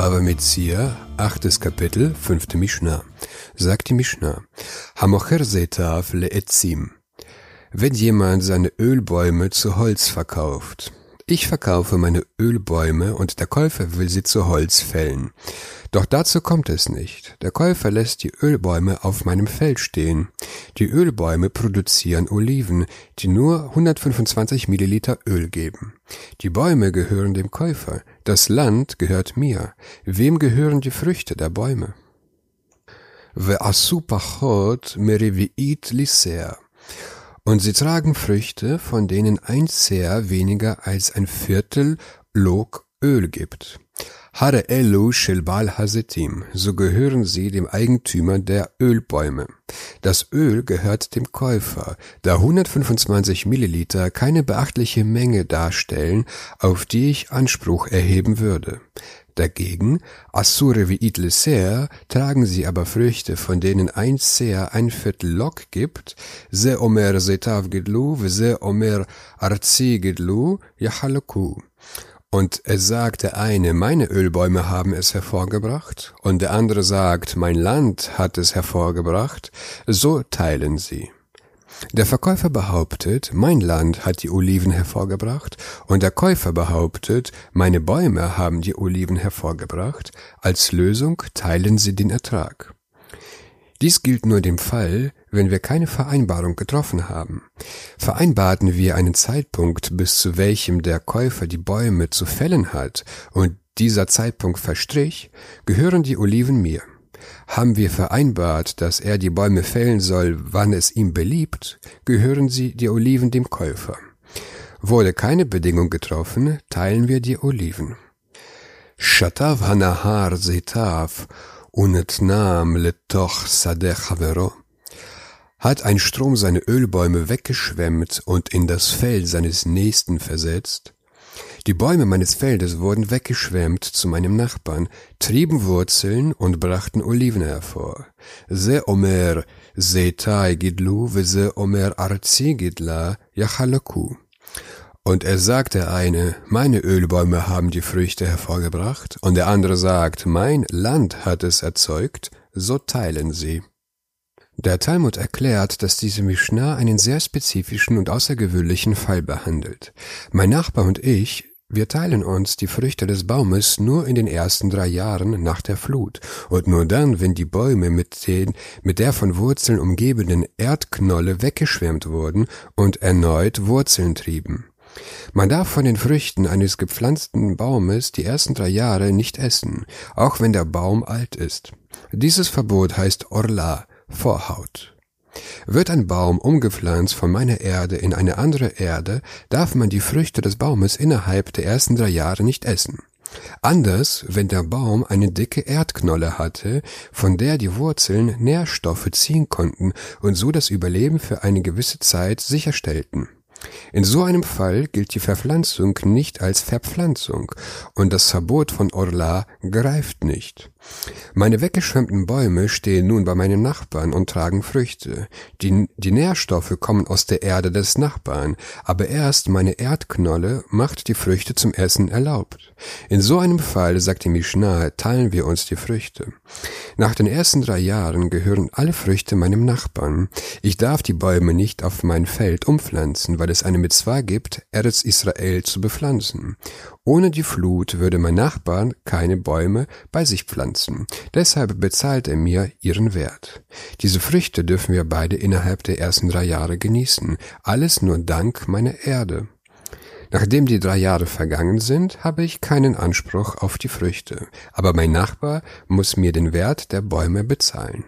Bava Metzia, achtes Kapitel, fünfte Mishnah. Sagt die Mishnah, Hamocher Setav le'etzim. Wenn jemand seine Ölbäume zu Holz verkauft. Ich verkaufe meine Ölbäume und der Käufer will sie zu Holz fällen. Doch dazu kommt es nicht. Der Käufer lässt die Ölbäume auf meinem Feld stehen. Die Ölbäume produzieren Oliven, die nur 125 Milliliter Öl geben. Die Bäume gehören dem Käufer, das Land gehört mir. Wem gehören die Früchte der Bäume? Und sie tragen Früchte, von denen ein Seher weniger als ein Viertel Log Öl gibt. Hare Elu Shilbal Hasetim, so gehören sie dem Eigentümer der Ölbäume. Das Öl gehört dem Käufer, da 125 Milliliter keine beachtliche Menge darstellen, auf die ich Anspruch erheben würde. Dagegen, Assure wie Idleser, tragen sie aber Früchte, von denen ein Seher ein Viertel Lok gibt, se omer setav gedlu, se omer arzi gedlu, yachalaku. Und es sagt der eine, meine Ölbäume haben es hervorgebracht, und der andere sagt, mein Land hat es hervorgebracht, so teilen sie. Der Verkäufer behauptet, mein Land hat die Oliven hervorgebracht, und der Käufer behauptet, meine Bäume haben die Oliven hervorgebracht, als Lösung teilen sie den Ertrag. Dies gilt nur dem Fall, wenn wir keine Vereinbarung getroffen haben. Vereinbarten wir einen Zeitpunkt, bis zu welchem der Käufer die Bäume zu fällen hat, und dieser Zeitpunkt verstrich, gehören die Oliven mir. Haben wir vereinbart, dass er die Bäume fällen soll, wann es ihm beliebt, gehören sie die Oliven dem Käufer. Wurde keine Bedingung getroffen, teilen wir die Oliven. Shatav hanahar zetav unetnam letoch sadeh chavero, hat ein Strom seine Ölbäume weggeschwemmt und in das Feld seines Nächsten versetzt? Die Bäume meines Feldes wurden weggeschwemmt zu meinem Nachbarn, trieben Wurzeln und brachten Oliven hervor. Se omer zetai gidlu, ve omer arzi gidla, yachalaku. Und er sagt der eine, meine Ölbäume haben die Früchte hervorgebracht, und der andere sagt, mein Land hat es erzeugt, so teilen sie. Der Talmud erklärt, dass diese Mishnah einen sehr spezifischen und außergewöhnlichen Fall behandelt. Mein Nachbar und ich, wir teilen uns die Früchte des Baumes nur in den ersten drei Jahren nach der Flut und nur dann, wenn die Bäume mit den, mit der von Wurzeln umgebenen Erdknolle weggeschwemmt wurden und erneut Wurzeln trieben. Man darf von den Früchten eines gepflanzten Baumes die ersten drei Jahre nicht essen, auch wenn der Baum alt ist. Dieses Verbot heißt Orla, Vorhaut. Wird ein Baum umgepflanzt von meiner Erde in eine andere Erde, darf man die Früchte des Baumes innerhalb der ersten drei Jahre nicht essen. Anders, wenn der Baum eine dicke Erdknolle hatte, von der die Wurzeln Nährstoffe ziehen konnten und so das Überleben für eine gewisse Zeit sicherstellten. In so einem Fall gilt die Verpflanzung nicht als Verpflanzung und das Verbot von Orla greift nicht. Meine weggeschwemmten Bäume stehen nun bei meinen Nachbarn und tragen Früchte. Die, die Nährstoffe kommen aus der Erde des Nachbarn, aber erst meine Erdknolle macht die Früchte zum Essen erlaubt. In so einem Fall, sagt die Mishnah, teilen wir uns die Früchte. Nach den ersten drei Jahren gehören alle Früchte meinem Nachbarn. Ich darf die Bäume nicht auf mein Feld umpflanzen, weil es eine Mitzvah gibt, Eretz Israel zu bepflanzen. Ohne die Flut würde mein Nachbar keine Bäume bei sich pflanzen. Deshalb bezahlt er mir ihren Wert. Diese Früchte dürfen wir beide innerhalb der ersten drei Jahre genießen. Alles nur dank meiner Erde. Nachdem die drei Jahre vergangen sind, habe ich keinen Anspruch auf die Früchte, aber mein Nachbar muss mir den Wert der Bäume bezahlen.